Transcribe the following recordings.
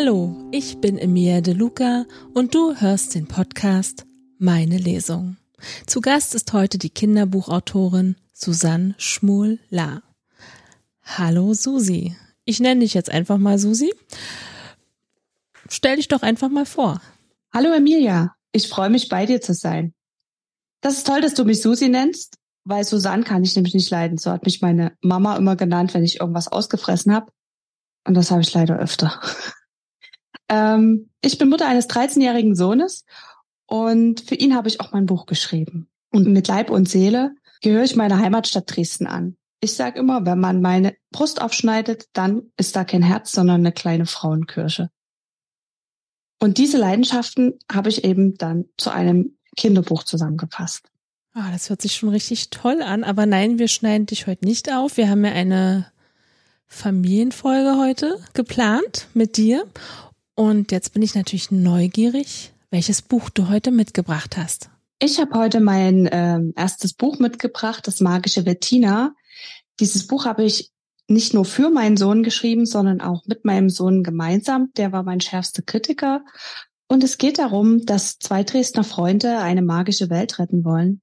Hallo, ich bin Emilia De Luca und du hörst den Podcast Meine Lesung. Zu Gast ist heute die Kinderbuchautorin Susanne Schmuel-La. Hallo Susi. Ich nenne dich jetzt einfach mal Susi. Stell dich doch einfach mal vor. Hallo Emilia, ich freue mich bei dir zu sein. Das ist toll, dass du mich Susi nennst, weil Susanne kann ich nämlich nicht leiden. So hat mich meine Mama immer genannt, wenn ich irgendwas ausgefressen habe. Und das habe ich leider öfter. Ähm, ich bin Mutter eines 13-jährigen Sohnes und für ihn habe ich auch mein Buch geschrieben. Und mit Leib und Seele gehöre ich meiner Heimatstadt Dresden an. Ich sage immer, wenn man meine Brust aufschneidet, dann ist da kein Herz, sondern eine kleine Frauenkirche. Und diese Leidenschaften habe ich eben dann zu einem Kinderbuch zusammengefasst. Ah, das hört sich schon richtig toll an. Aber nein, wir schneiden dich heute nicht auf. Wir haben ja eine Familienfolge heute geplant mit dir. Und jetzt bin ich natürlich neugierig, welches Buch du heute mitgebracht hast. Ich habe heute mein ähm, erstes Buch mitgebracht, das magische Bettina. Dieses Buch habe ich nicht nur für meinen Sohn geschrieben, sondern auch mit meinem Sohn gemeinsam. Der war mein schärfster Kritiker. Und es geht darum, dass zwei Dresdner Freunde eine magische Welt retten wollen.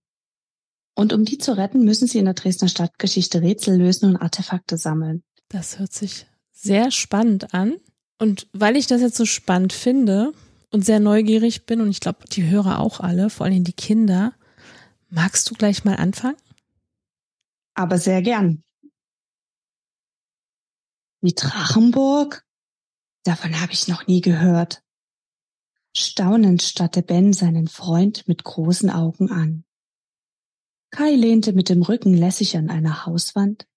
Und um die zu retten, müssen sie in der Dresdner Stadtgeschichte Rätsel lösen und Artefakte sammeln. Das hört sich sehr spannend an. Und weil ich das jetzt so spannend finde und sehr neugierig bin, und ich glaube, die Hörer auch alle, vor allem die Kinder, magst du gleich mal anfangen? Aber sehr gern. Die Drachenburg? Davon habe ich noch nie gehört. Staunend starrte Ben seinen Freund mit großen Augen an. Kai lehnte mit dem Rücken lässig an einer Hauswand,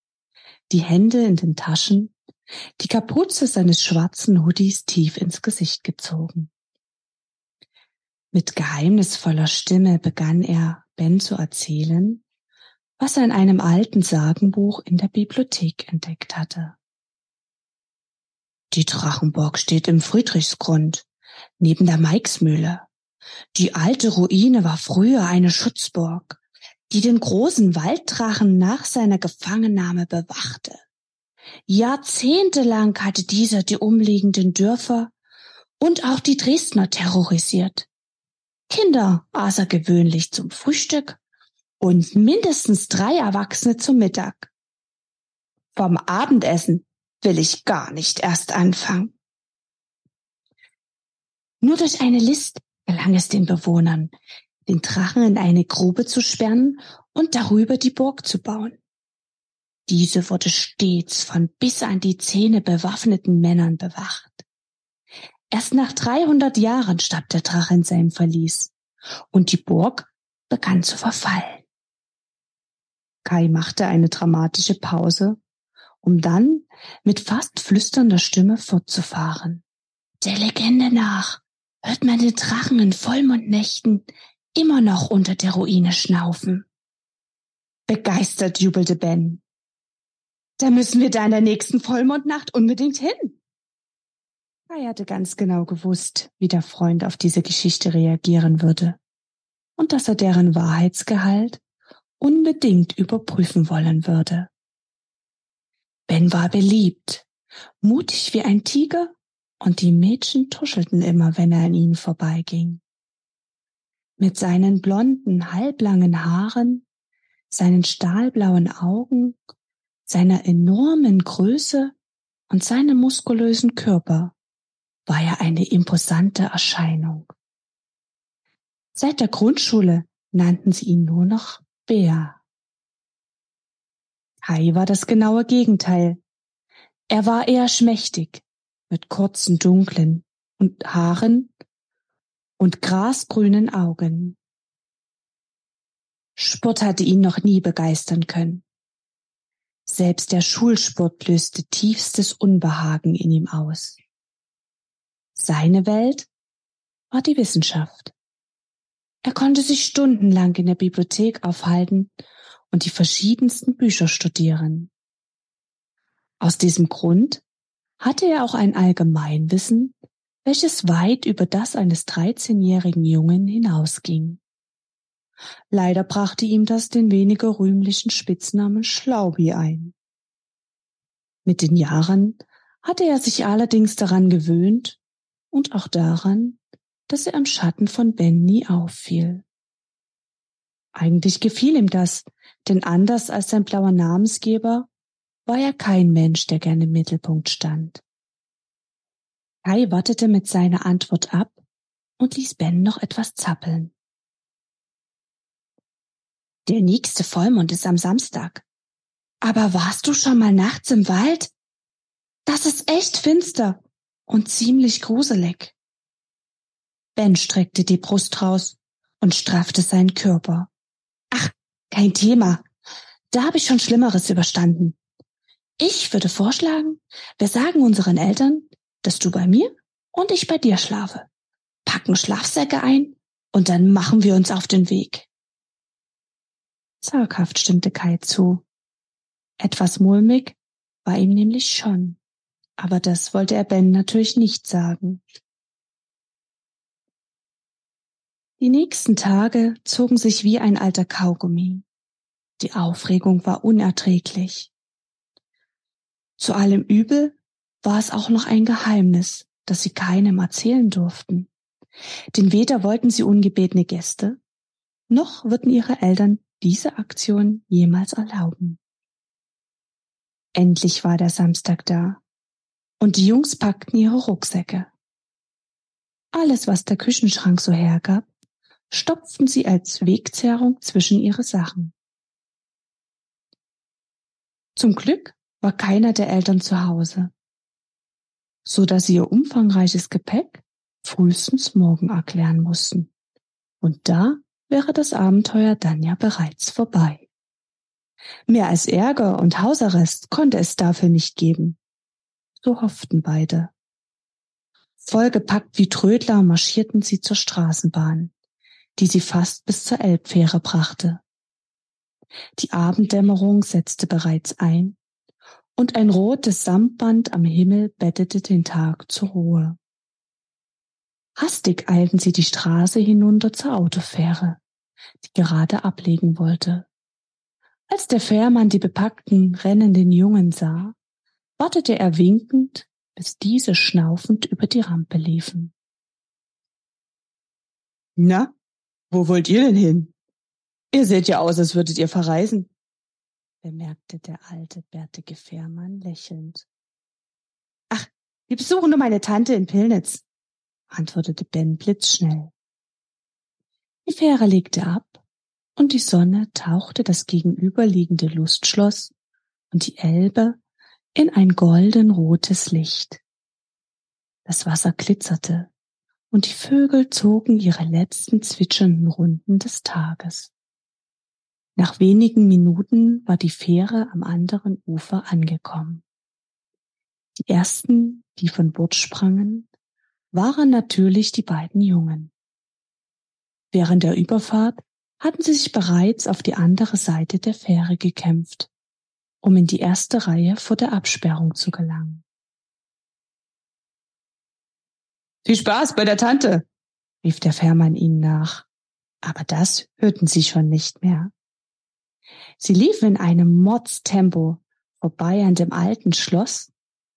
die Hände in den Taschen, die Kapuze seines schwarzen Hoodies tief ins Gesicht gezogen. Mit geheimnisvoller Stimme begann er, Ben zu erzählen, was er in einem alten Sagenbuch in der Bibliothek entdeckt hatte. Die Drachenburg steht im Friedrichsgrund, neben der Meixmühle. Die alte Ruine war früher eine Schutzburg, die den großen Walddrachen nach seiner Gefangennahme bewachte. Jahrzehntelang hatte dieser die umliegenden Dörfer und auch die Dresdner terrorisiert. Kinder aß er gewöhnlich zum Frühstück und mindestens drei Erwachsene zum Mittag. Vom Abendessen will ich gar nicht erst anfangen. Nur durch eine List gelang es den Bewohnern, den Drachen in eine Grube zu sperren und darüber die Burg zu bauen. Diese wurde stets von bis an die Zähne bewaffneten Männern bewacht. Erst nach 300 Jahren starb der Drache in seinem Verlies und die Burg begann zu verfallen. Kai machte eine dramatische Pause um dann mit fast flüsternder Stimme fortzufahren. Der Legende nach hört man den Drachen in Vollmondnächten immer noch unter der Ruine schnaufen. Begeistert jubelte Ben. Da müssen wir da in der nächsten Vollmondnacht unbedingt hin. Kai hatte ganz genau gewusst, wie der Freund auf diese Geschichte reagieren würde und dass er deren Wahrheitsgehalt unbedingt überprüfen wollen würde. Ben war beliebt, mutig wie ein Tiger, und die Mädchen tuschelten immer, wenn er an ihnen vorbeiging. Mit seinen blonden, halblangen Haaren, seinen stahlblauen Augen, seiner enormen Größe und seinem muskulösen Körper war er eine imposante Erscheinung. Seit der Grundschule nannten sie ihn nur noch Bär. Kai war das genaue Gegenteil. Er war eher schmächtig, mit kurzen, dunklen und Haaren und grasgrünen Augen. Sport hatte ihn noch nie begeistern können. Selbst der Schulsport löste tiefstes Unbehagen in ihm aus. Seine Welt war die Wissenschaft. Er konnte sich stundenlang in der Bibliothek aufhalten und die verschiedensten Bücher studieren. Aus diesem Grund hatte er auch ein Allgemeinwissen, welches weit über das eines 13-jährigen Jungen hinausging. Leider brachte ihm das den weniger rühmlichen Spitznamen Schlaubi ein. Mit den Jahren hatte er sich allerdings daran gewöhnt und auch daran, dass er im Schatten von Ben nie auffiel. Eigentlich gefiel ihm das, denn anders als sein blauer Namensgeber war er kein Mensch, der gerne im Mittelpunkt stand. Kai wartete mit seiner Antwort ab und ließ Ben noch etwas zappeln. Der nächste Vollmond ist am Samstag. Aber warst du schon mal nachts im Wald? Das ist echt finster und ziemlich gruselig. Ben streckte die Brust raus und straffte seinen Körper. Ach, kein Thema. Da habe ich schon Schlimmeres überstanden. Ich würde vorschlagen, wir sagen unseren Eltern, dass du bei mir und ich bei dir schlafe, packen Schlafsäcke ein und dann machen wir uns auf den Weg. Zaghaft stimmte Kai zu. Etwas mulmig war ihm nämlich schon, aber das wollte er Ben natürlich nicht sagen. Die nächsten Tage zogen sich wie ein alter Kaugummi. Die Aufregung war unerträglich. Zu allem Übel war es auch noch ein Geheimnis, das sie keinem erzählen durften. Denn weder wollten sie ungebetene Gäste, noch würden ihre Eltern diese Aktion jemals erlauben. Endlich war der Samstag da und die Jungs packten ihre Rucksäcke. Alles, was der Küchenschrank so hergab, stopften sie als Wegzehrung zwischen ihre Sachen. Zum Glück war keiner der Eltern zu Hause, so dass sie ihr umfangreiches Gepäck frühestens morgen erklären mussten. Und da wäre das Abenteuer dann ja bereits vorbei. Mehr als Ärger und Hausarrest konnte es dafür nicht geben. So hofften beide. Vollgepackt wie Trödler marschierten sie zur Straßenbahn, die sie fast bis zur Elbfähre brachte. Die Abenddämmerung setzte bereits ein und ein rotes Samtband am Himmel bettete den Tag zur Ruhe. Hastig eilten sie die Straße hinunter zur Autofähre, die gerade ablegen wollte. Als der Fährmann die bepackten, rennenden Jungen sah, wartete er winkend, bis diese schnaufend über die Rampe liefen. Na, wo wollt ihr denn hin? Ihr seht ja aus, als würdet ihr verreisen, bemerkte der alte, bärtige Fährmann lächelnd. Ach, wir besuchen nur meine Tante in Pillnitz, antwortete Ben blitzschnell. Die Fähre legte ab und die Sonne tauchte das gegenüberliegende Lustschloss und die Elbe in ein goldenrotes Licht. Das Wasser glitzerte und die Vögel zogen ihre letzten zwitschernden Runden des Tages. Nach wenigen Minuten war die Fähre am anderen Ufer angekommen. Die ersten, die von Bord sprangen, waren natürlich die beiden Jungen. Während der Überfahrt hatten sie sich bereits auf die andere Seite der Fähre gekämpft, um in die erste Reihe vor der Absperrung zu gelangen. Viel Spaß bei der Tante, rief der Fährmann ihnen nach. Aber das hörten sie schon nicht mehr. Sie liefen in einem Mordstempo vorbei an dem alten Schloss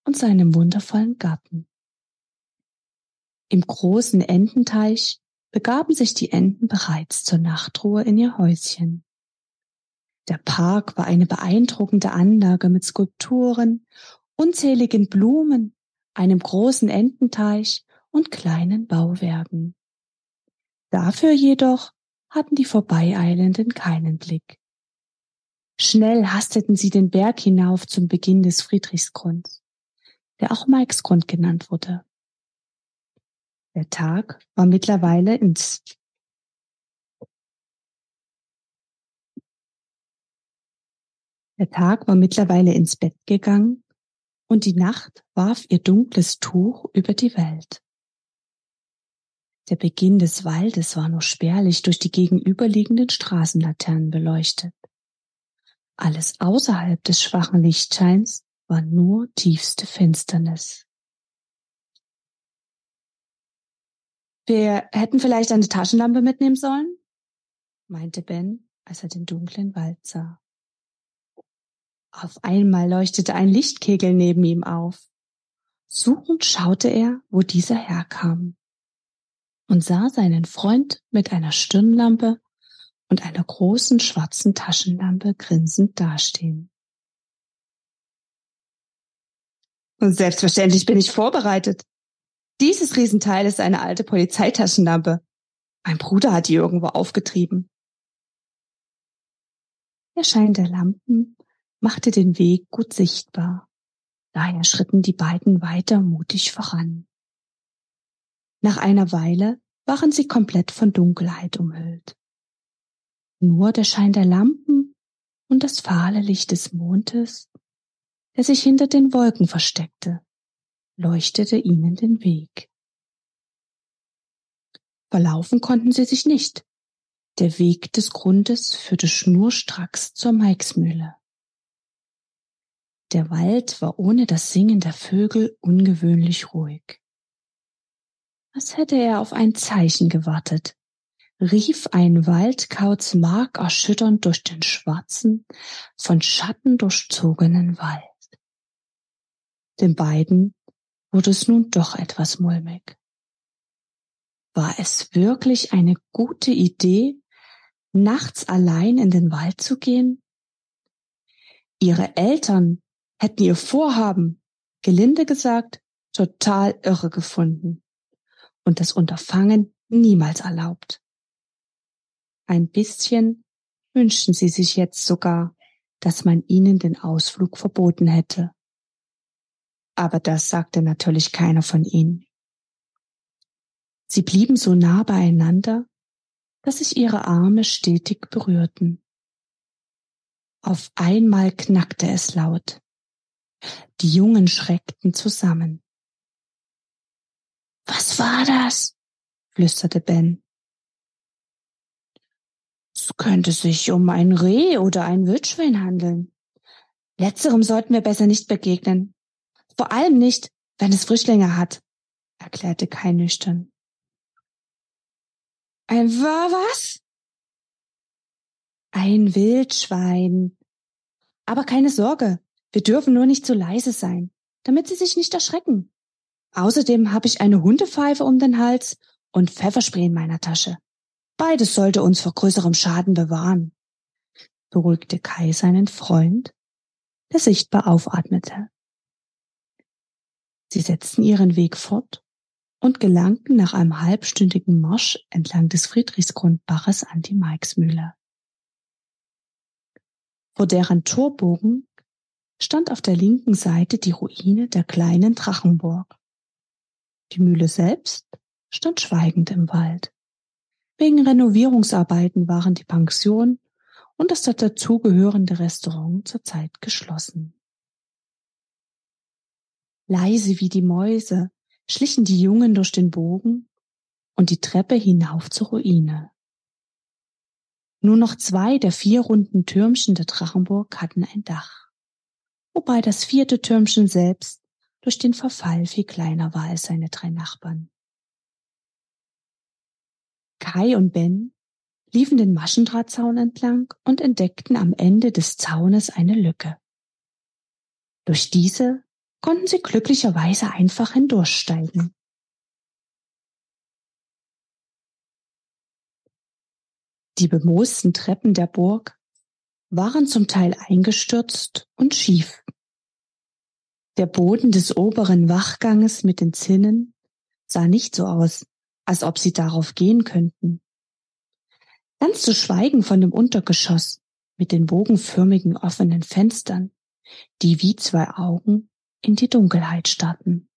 und seinem wundervollen Garten. Im großen Ententeich begaben sich die Enten bereits zur Nachtruhe in ihr Häuschen. Der Park war eine beeindruckende Anlage mit Skulpturen, unzähligen Blumen, einem großen Ententeich und kleinen Bauwerken. Dafür jedoch hatten die Vorbeieilenden keinen Blick. Schnell hasteten sie den Berg hinauf zum Beginn des Friedrichsgrunds, der auch Mikesgrund genannt wurde. Der Tag war mittlerweile ins Der Tag war mittlerweile ins Bett gegangen und die Nacht warf ihr dunkles Tuch über die Welt. Der Beginn des Waldes war nur spärlich durch die gegenüberliegenden Straßenlaternen beleuchtet. Alles außerhalb des schwachen Lichtscheins war nur tiefste Finsternis. Wir hätten vielleicht eine Taschenlampe mitnehmen sollen, meinte Ben, als er den dunklen Wald sah. Auf einmal leuchtete ein Lichtkegel neben ihm auf. Suchend schaute er, wo dieser herkam und sah seinen Freund mit einer Stirnlampe und einer großen schwarzen Taschenlampe grinsend dastehen. Und selbstverständlich bin ich vorbereitet. Dieses Riesenteil ist eine alte Polizeitaschenlampe. Mein Bruder hat die irgendwo aufgetrieben. Der Schein der Lampen machte den Weg gut sichtbar. Daher schritten die beiden weiter mutig voran. Nach einer Weile waren sie komplett von Dunkelheit umhüllt. Nur der Schein der Lampen und das fahle Licht des Mondes, der sich hinter den Wolken versteckte, leuchtete ihnen den Weg. Verlaufen konnten sie sich nicht. Der Weg des Grundes führte schnurstracks zur Meixmühle. Der Wald war ohne das Singen der Vögel ungewöhnlich ruhig. Als hätte er auf ein Zeichen gewartet, rief ein Waldkauz markerschütternd durch den schwarzen, von Schatten durchzogenen Wald. Den beiden wurde es nun doch etwas mulmig. War es wirklich eine gute Idee, nachts allein in den Wald zu gehen? Ihre Eltern hätten ihr Vorhaben, gelinde gesagt, total irre gefunden und das Unterfangen niemals erlaubt. Ein bisschen wünschten sie sich jetzt sogar, dass man ihnen den Ausflug verboten hätte. Aber das sagte natürlich keiner von ihnen. Sie blieben so nah beieinander, dass sich ihre Arme stetig berührten. Auf einmal knackte es laut. Die Jungen schreckten zusammen. Was war das? flüsterte Ben. Es könnte sich um ein Reh oder ein Wildschwein handeln. Letzterem sollten wir besser nicht begegnen. Vor allem nicht, wenn es Frischlinge hat, erklärte Kai nüchtern. Ein was? Ein Wildschwein. Aber keine Sorge, wir dürfen nur nicht zu leise sein, damit sie sich nicht erschrecken. Außerdem habe ich eine Hundepfeife um den Hals und Pfefferspray in meiner Tasche. Beides sollte uns vor größerem Schaden bewahren, beruhigte Kai seinen Freund, der sichtbar aufatmete. Sie setzten ihren Weg fort und gelangten nach einem halbstündigen Marsch entlang des Friedrichsgrundbaches an die Meixmühle. Vor deren Torbogen stand auf der linken Seite die Ruine der kleinen Drachenburg. Die Mühle selbst stand schweigend im Wald. Wegen Renovierungsarbeiten waren die Pension und das dazugehörende Restaurant zurzeit geschlossen. Leise wie die Mäuse schlichen die Jungen durch den Bogen und die Treppe hinauf zur Ruine. Nur noch zwei der vier runden Türmchen der Drachenburg hatten ein Dach wobei das vierte Türmchen selbst durch den Verfall viel kleiner war als seine drei Nachbarn. Kai und Ben liefen den Maschendrahtzaun entlang und entdeckten am Ende des Zaunes eine Lücke. Durch diese konnten sie glücklicherweise einfach hindurchsteigen. Die bemoosten Treppen der Burg waren zum Teil eingestürzt und schief. Der Boden des oberen Wachganges mit den Zinnen sah nicht so aus, als ob sie darauf gehen könnten. Ganz zu schweigen von dem Untergeschoss mit den bogenförmigen offenen Fenstern, die wie zwei Augen in die Dunkelheit starrten.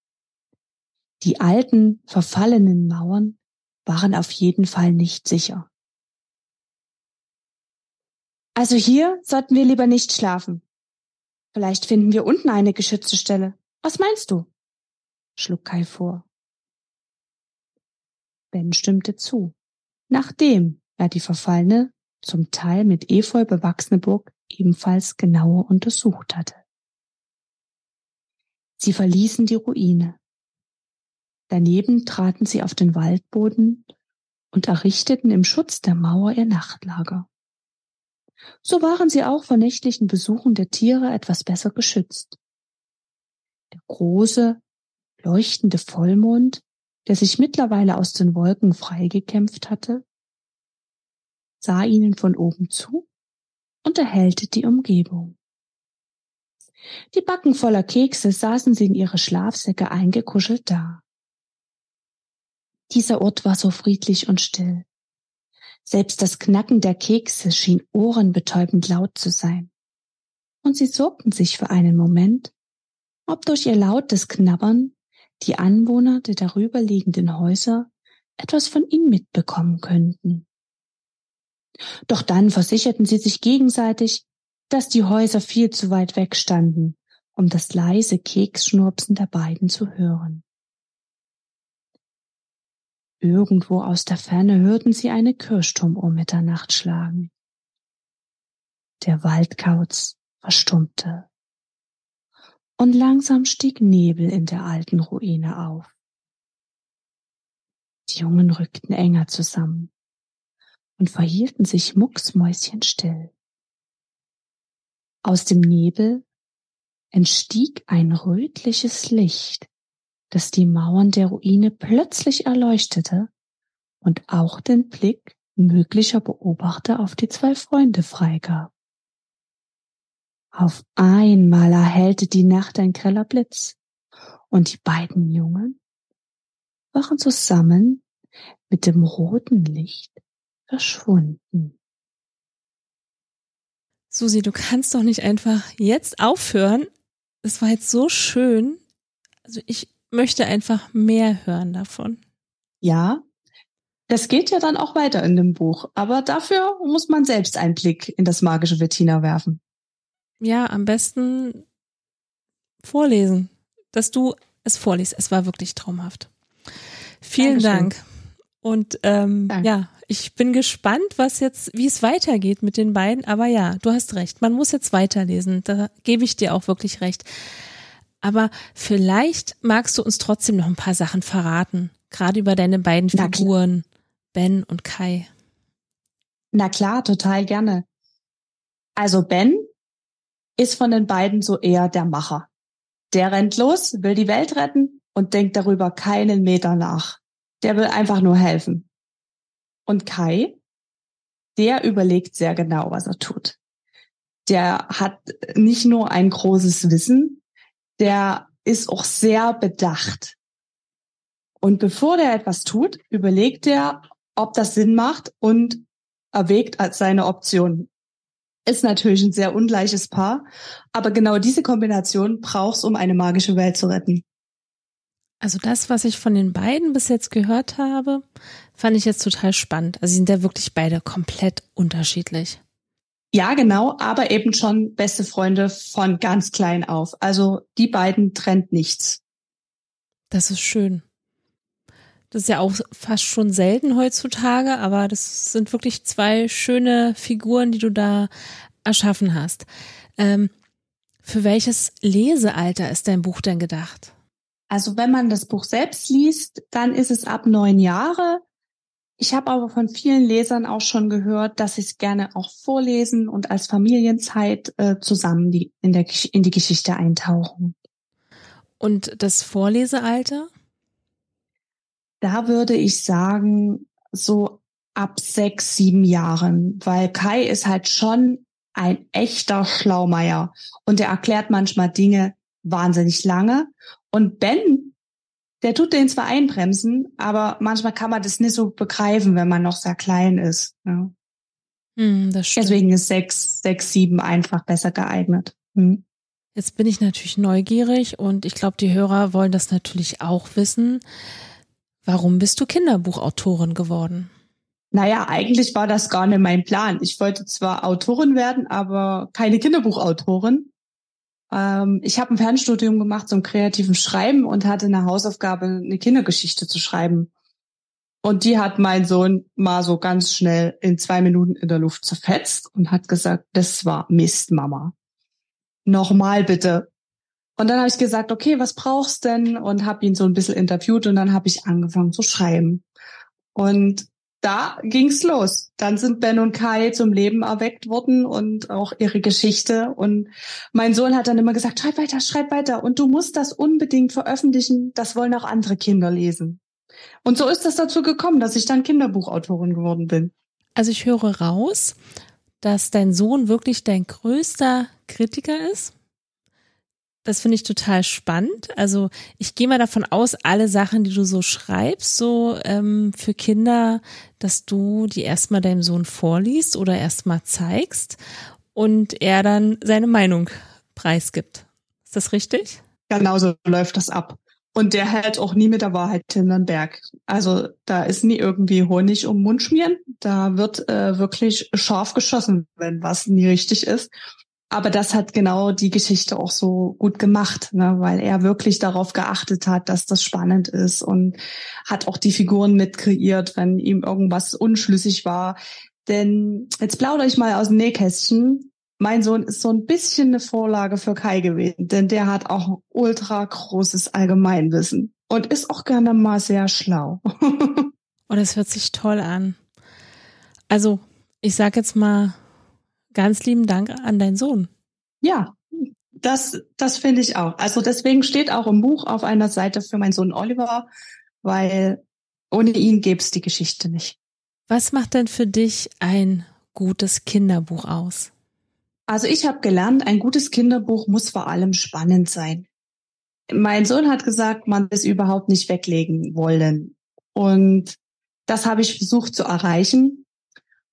Die alten, verfallenen Mauern waren auf jeden Fall nicht sicher. Also hier sollten wir lieber nicht schlafen. Vielleicht finden wir unten eine geschützte Stelle. Was meinst du? schlug Kai vor. Ben stimmte zu, nachdem er die verfallene, zum Teil mit Efeu bewachsene Burg ebenfalls genauer untersucht hatte. Sie verließen die Ruine. Daneben traten sie auf den Waldboden und errichteten im Schutz der Mauer ihr Nachtlager. So waren sie auch vor nächtlichen Besuchen der Tiere etwas besser geschützt. Der große, leuchtende Vollmond, der sich mittlerweile aus den Wolken freigekämpft hatte, sah ihnen von oben zu und erhellte die Umgebung. Die Backen voller Kekse saßen sie in ihre Schlafsäcke eingekuschelt da. Dieser Ort war so friedlich und still. Selbst das Knacken der Kekse schien ohrenbetäubend laut zu sein. Und sie sorgten sich für einen Moment, ob durch ihr lautes Knabbern die Anwohner der darüberliegenden Häuser etwas von ihnen mitbekommen könnten. Doch dann versicherten sie sich gegenseitig, dass die Häuser viel zu weit weg standen, um das leise Keksschnurpsen der beiden zu hören. Irgendwo aus der Ferne hörten sie eine Kirchturmuhr Mitternacht schlagen. Der Waldkauz verstummte. Und langsam stieg Nebel in der alten Ruine auf. Die Jungen rückten enger zusammen und verhielten sich mucksmäuschenstill. Aus dem Nebel entstieg ein rötliches Licht, das die Mauern der Ruine plötzlich erleuchtete und auch den Blick möglicher Beobachter auf die zwei Freunde freigab. Auf einmal erhellte die Nacht ein greller Blitz, und die beiden Jungen waren zusammen mit dem roten Licht verschwunden. Susi, du kannst doch nicht einfach jetzt aufhören. Es war jetzt so schön. Also ich möchte einfach mehr hören davon. Ja, das geht ja dann auch weiter in dem Buch, aber dafür muss man selbst einen Blick in das magische Bettina werfen. Ja, am besten vorlesen, dass du es vorliest. Es war wirklich traumhaft. Vielen Dankeschön. Dank. Und ähm, ja, ich bin gespannt, was jetzt, wie es weitergeht mit den beiden. Aber ja, du hast recht. Man muss jetzt weiterlesen. Da gebe ich dir auch wirklich recht. Aber vielleicht magst du uns trotzdem noch ein paar Sachen verraten, gerade über deine beiden Figuren, Ben und Kai. Na klar, total gerne. Also Ben ist von den beiden so eher der Macher. Der rennt los, will die Welt retten und denkt darüber keinen Meter nach. Der will einfach nur helfen. Und Kai, der überlegt sehr genau, was er tut. Der hat nicht nur ein großes Wissen, der ist auch sehr bedacht. Und bevor der etwas tut, überlegt er, ob das Sinn macht und erwägt als seine Option. Ist natürlich ein sehr ungleiches Paar, aber genau diese Kombination brauchst, um eine magische Welt zu retten. Also das, was ich von den beiden bis jetzt gehört habe, fand ich jetzt total spannend. Also sie sind ja wirklich beide komplett unterschiedlich. Ja, genau, aber eben schon beste Freunde von ganz klein auf. Also die beiden trennt nichts. Das ist schön. Das ist ja auch fast schon selten heutzutage, aber das sind wirklich zwei schöne Figuren, die du da erschaffen hast. Ähm, für welches Lesealter ist dein Buch denn gedacht? Also wenn man das Buch selbst liest, dann ist es ab neun Jahre. Ich habe aber von vielen Lesern auch schon gehört, dass sie es gerne auch vorlesen und als Familienzeit äh, zusammen die, in, der, in die Geschichte eintauchen. Und das Vorlesealter? Da würde ich sagen, so ab sechs, sieben Jahren, weil Kai ist halt schon ein echter Schlaumeier und er erklärt manchmal Dinge wahnsinnig lange. Und Ben der tut den zwar einbremsen, aber manchmal kann man das nicht so begreifen, wenn man noch sehr klein ist. Ja. Hm, das. Deswegen ist sechs, sechs, sieben einfach besser geeignet. Hm. Jetzt bin ich natürlich neugierig und ich glaube, die Hörer wollen das natürlich auch wissen. Warum bist du Kinderbuchautorin geworden? Naja, eigentlich war das gar nicht mein Plan. Ich wollte zwar Autorin werden, aber keine Kinderbuchautorin. Ähm, ich habe ein Fernstudium gemacht zum kreativen Schreiben und hatte eine Hausaufgabe, eine Kindergeschichte zu schreiben. Und die hat mein Sohn mal so ganz schnell in zwei Minuten in der Luft zerfetzt und hat gesagt, das war Mist, Mama. Nochmal bitte. Und dann habe ich gesagt, okay, was brauchst denn? Und habe ihn so ein bisschen interviewt und dann habe ich angefangen zu schreiben. Und da ging's los. Dann sind Ben und Kai zum Leben erweckt worden und auch ihre Geschichte. Und mein Sohn hat dann immer gesagt, schreib weiter, schreib weiter. Und du musst das unbedingt veröffentlichen. Das wollen auch andere Kinder lesen. Und so ist es dazu gekommen, dass ich dann Kinderbuchautorin geworden bin. Also ich höre raus, dass dein Sohn wirklich dein größter Kritiker ist. Das finde ich total spannend. Also ich gehe mal davon aus, alle Sachen, die du so schreibst, so ähm, für Kinder, dass du die erstmal deinem Sohn vorliest oder erstmal zeigst und er dann seine Meinung preisgibt. Ist das richtig? Genauso läuft das ab. Und der hält auch nie mit der Wahrheit hinterm Berg. Also da ist nie irgendwie Honig um Mund schmieren. Da wird äh, wirklich scharf geschossen, wenn was nie richtig ist. Aber das hat genau die Geschichte auch so gut gemacht, ne? weil er wirklich darauf geachtet hat, dass das spannend ist und hat auch die Figuren mit kreiert, wenn ihm irgendwas unschlüssig war. Denn jetzt plaudere ich mal aus dem Nähkästchen mein Sohn ist so ein bisschen eine Vorlage für Kai gewesen, denn der hat auch ein ultra großes Allgemeinwissen und ist auch gerne mal sehr schlau. und oh, es hört sich toll an. Also, ich sag jetzt mal ganz lieben Dank an deinen Sohn. Ja, das, das finde ich auch. Also deswegen steht auch im Buch auf einer Seite für meinen Sohn Oliver, weil ohne ihn gäbe es die Geschichte nicht. Was macht denn für dich ein gutes Kinderbuch aus? Also ich habe gelernt, ein gutes Kinderbuch muss vor allem spannend sein. Mein Sohn hat gesagt, man es überhaupt nicht weglegen wollen. Und das habe ich versucht zu erreichen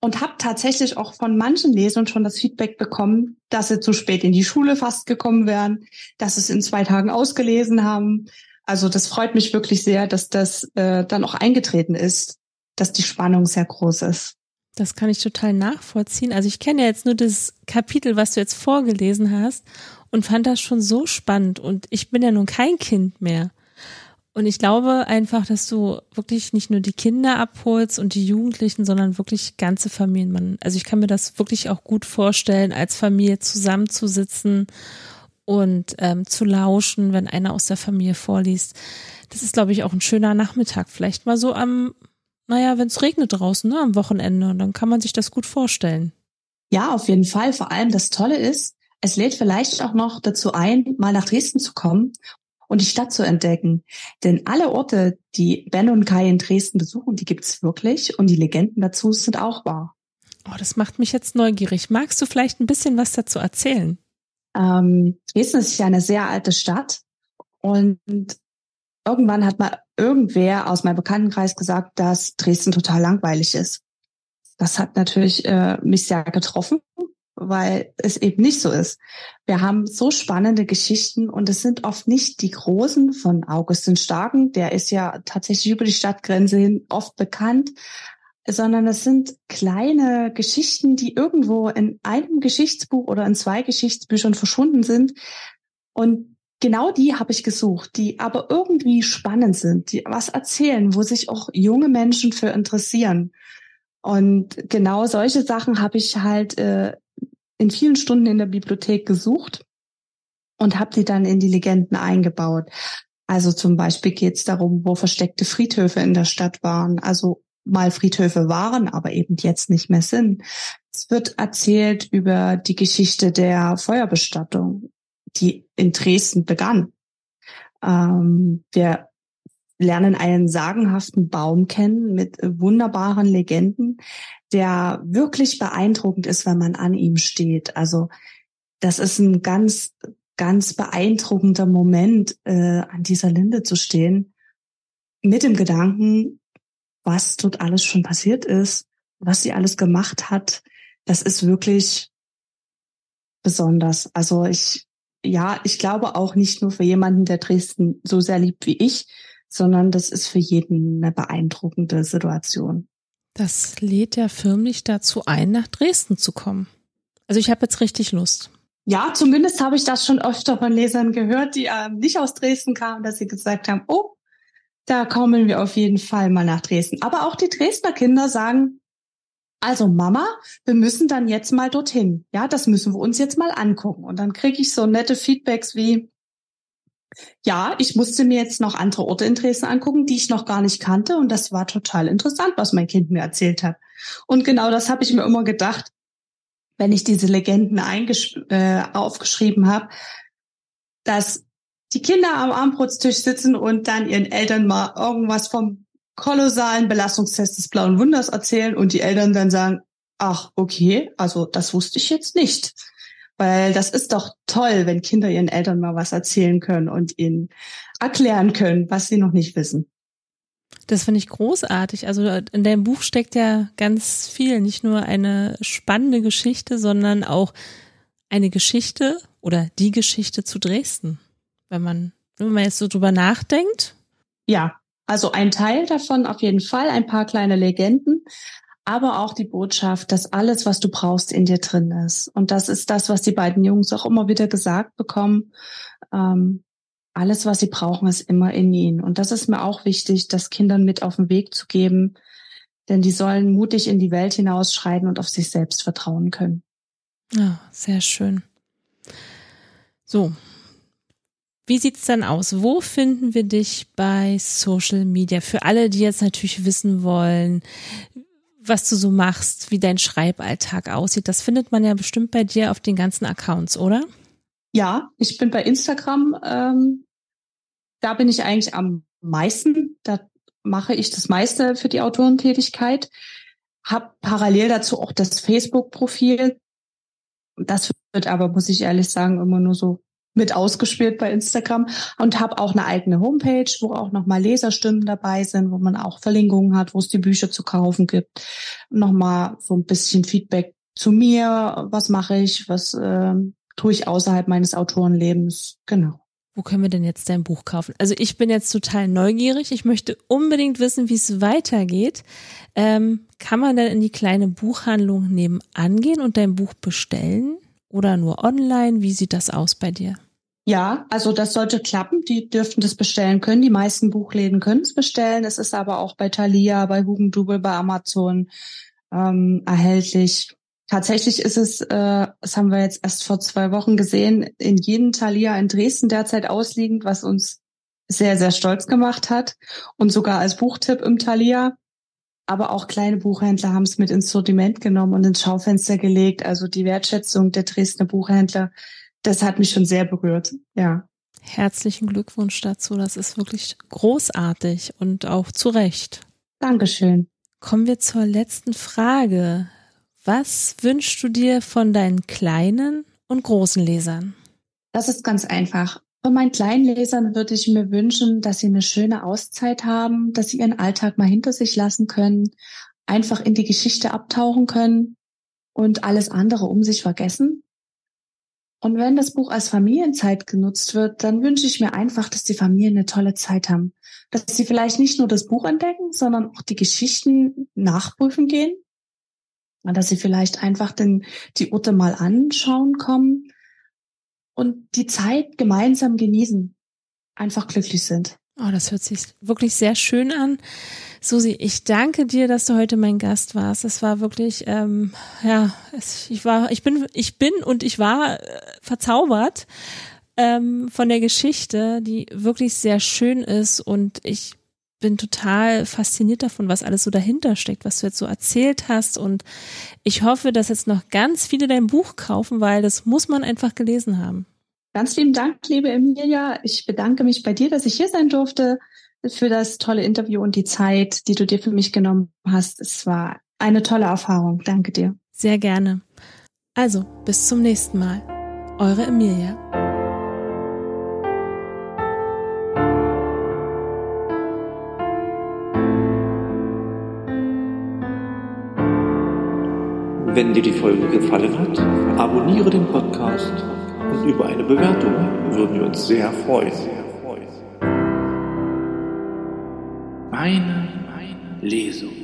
und habe tatsächlich auch von manchen Lesern schon das Feedback bekommen, dass sie zu spät in die Schule fast gekommen wären, dass sie es in zwei Tagen ausgelesen haben. Also das freut mich wirklich sehr, dass das äh, dann auch eingetreten ist, dass die Spannung sehr groß ist. Das kann ich total nachvollziehen. Also ich kenne ja jetzt nur das Kapitel, was du jetzt vorgelesen hast und fand das schon so spannend. Und ich bin ja nun kein Kind mehr. Und ich glaube einfach, dass du wirklich nicht nur die Kinder abholst und die Jugendlichen, sondern wirklich ganze Familien. Also ich kann mir das wirklich auch gut vorstellen, als Familie zusammenzusitzen und ähm, zu lauschen, wenn einer aus der Familie vorliest. Das ist, glaube ich, auch ein schöner Nachmittag. Vielleicht mal so am naja, wenn es regnet draußen, ne, am Wochenende, dann kann man sich das gut vorstellen. Ja, auf jeden Fall. Vor allem das Tolle ist, es lädt vielleicht auch noch dazu ein, mal nach Dresden zu kommen und die Stadt zu entdecken. Denn alle Orte, die Ben und Kai in Dresden besuchen, die gibt's wirklich und die Legenden dazu sind auch wahr. Oh, das macht mich jetzt neugierig. Magst du vielleicht ein bisschen was dazu erzählen? Ähm, Dresden ist ja eine sehr alte Stadt und irgendwann hat mal irgendwer aus meinem Bekanntenkreis gesagt, dass Dresden total langweilig ist. Das hat natürlich äh, mich sehr getroffen, weil es eben nicht so ist. Wir haben so spannende Geschichten und es sind oft nicht die großen von Augustin Starken, der ist ja tatsächlich über die Stadtgrenze hin oft bekannt, sondern es sind kleine Geschichten, die irgendwo in einem Geschichtsbuch oder in zwei Geschichtsbüchern verschwunden sind und genau die habe ich gesucht, die aber irgendwie spannend sind, die was erzählen, wo sich auch junge Menschen für interessieren. Und genau solche Sachen habe ich halt äh, in vielen Stunden in der Bibliothek gesucht und habe die dann in die Legenden eingebaut. Also zum Beispiel geht es darum, wo versteckte Friedhöfe in der Stadt waren. Also mal Friedhöfe waren, aber eben jetzt nicht mehr sind. Es wird erzählt über die Geschichte der Feuerbestattung die in Dresden begann. Ähm, wir lernen einen sagenhaften Baum kennen mit wunderbaren Legenden, der wirklich beeindruckend ist, wenn man an ihm steht. Also das ist ein ganz, ganz beeindruckender Moment, äh, an dieser Linde zu stehen, mit dem Gedanken, was dort alles schon passiert ist, was sie alles gemacht hat. Das ist wirklich besonders. Also ich ja, ich glaube auch nicht nur für jemanden, der Dresden so sehr liebt wie ich, sondern das ist für jeden eine beeindruckende Situation. Das lädt ja förmlich dazu ein, nach Dresden zu kommen. Also ich habe jetzt richtig Lust. Ja, zumindest habe ich das schon öfter von Lesern gehört, die äh, nicht aus Dresden kamen, dass sie gesagt haben, oh, da kommen wir auf jeden Fall mal nach Dresden. Aber auch die Dresdner Kinder sagen, also Mama, wir müssen dann jetzt mal dorthin. Ja, das müssen wir uns jetzt mal angucken. Und dann kriege ich so nette Feedbacks wie, Ja, ich musste mir jetzt noch andere Orte in Dresden angucken, die ich noch gar nicht kannte. Und das war total interessant, was mein Kind mir erzählt hat. Und genau das habe ich mir immer gedacht, wenn ich diese Legenden äh, aufgeschrieben habe, dass die Kinder am Abendbrotstisch sitzen und dann ihren Eltern mal irgendwas vom kolossalen Belastungstest des blauen Wunders erzählen und die Eltern dann sagen, ach, okay, also das wusste ich jetzt nicht. Weil das ist doch toll, wenn Kinder ihren Eltern mal was erzählen können und ihnen erklären können, was sie noch nicht wissen. Das finde ich großartig. Also in deinem Buch steckt ja ganz viel, nicht nur eine spannende Geschichte, sondern auch eine Geschichte oder die Geschichte zu Dresden. Wenn man, wenn man jetzt so drüber nachdenkt. Ja, also ein Teil davon auf jeden Fall, ein paar kleine Legenden, aber auch die Botschaft, dass alles, was du brauchst, in dir drin ist. Und das ist das, was die beiden Jungs auch immer wieder gesagt bekommen. Ähm, alles, was sie brauchen, ist immer in ihnen. Und das ist mir auch wichtig, das Kindern mit auf den Weg zu geben, denn die sollen mutig in die Welt hinausschreiten und auf sich selbst vertrauen können. Ja, sehr schön. So. Wie sieht's dann aus? Wo finden wir dich bei Social Media? Für alle, die jetzt natürlich wissen wollen, was du so machst, wie dein Schreiballtag aussieht, das findet man ja bestimmt bei dir auf den ganzen Accounts, oder? Ja, ich bin bei Instagram. Ähm, da bin ich eigentlich am meisten. Da mache ich das meiste für die Autorentätigkeit. Hab parallel dazu auch das Facebook-Profil. Das wird aber, muss ich ehrlich sagen, immer nur so mit ausgespielt bei Instagram und habe auch eine eigene Homepage, wo auch nochmal Leserstimmen dabei sind, wo man auch Verlinkungen hat, wo es die Bücher zu kaufen gibt. Nochmal so ein bisschen Feedback zu mir, was mache ich, was äh, tue ich außerhalb meines Autorenlebens. Genau. Wo können wir denn jetzt dein Buch kaufen? Also ich bin jetzt total neugierig. Ich möchte unbedingt wissen, wie es weitergeht. Ähm, kann man denn in die kleine Buchhandlung nebenan gehen und dein Buch bestellen? Oder nur online? Wie sieht das aus bei dir? Ja, also das sollte klappen. Die dürften das bestellen können. Die meisten Buchläden können es bestellen. Es ist aber auch bei Thalia, bei Hugendubel, bei Amazon ähm, erhältlich. Tatsächlich ist es, äh, das haben wir jetzt erst vor zwei Wochen gesehen, in jedem Thalia in Dresden derzeit ausliegend, was uns sehr, sehr stolz gemacht hat und sogar als Buchtipp im Thalia. Aber auch kleine Buchhändler haben es mit ins Sortiment genommen und ins Schaufenster gelegt. Also die Wertschätzung der Dresdner Buchhändler, das hat mich schon sehr berührt. Ja. Herzlichen Glückwunsch dazu. Das ist wirklich großartig und auch zu Recht. Dankeschön. Kommen wir zur letzten Frage. Was wünschst du dir von deinen kleinen und großen Lesern? Das ist ganz einfach. Von meinen kleinen Lesern würde ich mir wünschen, dass sie eine schöne Auszeit haben, dass sie ihren Alltag mal hinter sich lassen können, einfach in die Geschichte abtauchen können und alles andere um sich vergessen. Und wenn das Buch als Familienzeit genutzt wird, dann wünsche ich mir einfach, dass die Familien eine tolle Zeit haben. Dass sie vielleicht nicht nur das Buch entdecken, sondern auch die Geschichten nachprüfen gehen dass sie vielleicht einfach den, die Orte mal anschauen kommen und die Zeit gemeinsam genießen, einfach glücklich sind. Oh, das hört sich wirklich sehr schön an. Susi, ich danke dir, dass du heute mein Gast warst. Es war wirklich, ähm, ja, es, ich war, ich bin, ich bin und ich war äh, verzaubert ähm, von der Geschichte, die wirklich sehr schön ist und ich bin total fasziniert davon, was alles so dahinter steckt, was du jetzt so erzählt hast. Und ich hoffe, dass jetzt noch ganz viele dein Buch kaufen, weil das muss man einfach gelesen haben. Ganz lieben Dank, liebe Emilia. Ich bedanke mich bei dir, dass ich hier sein durfte für das tolle Interview und die Zeit, die du dir für mich genommen hast. Es war eine tolle Erfahrung. Danke dir. Sehr gerne. Also, bis zum nächsten Mal. Eure Emilia. Wenn dir die Folge gefallen hat, abonniere den Podcast und über eine Bewertung würden wir uns sehr freuen. Meine Lesung.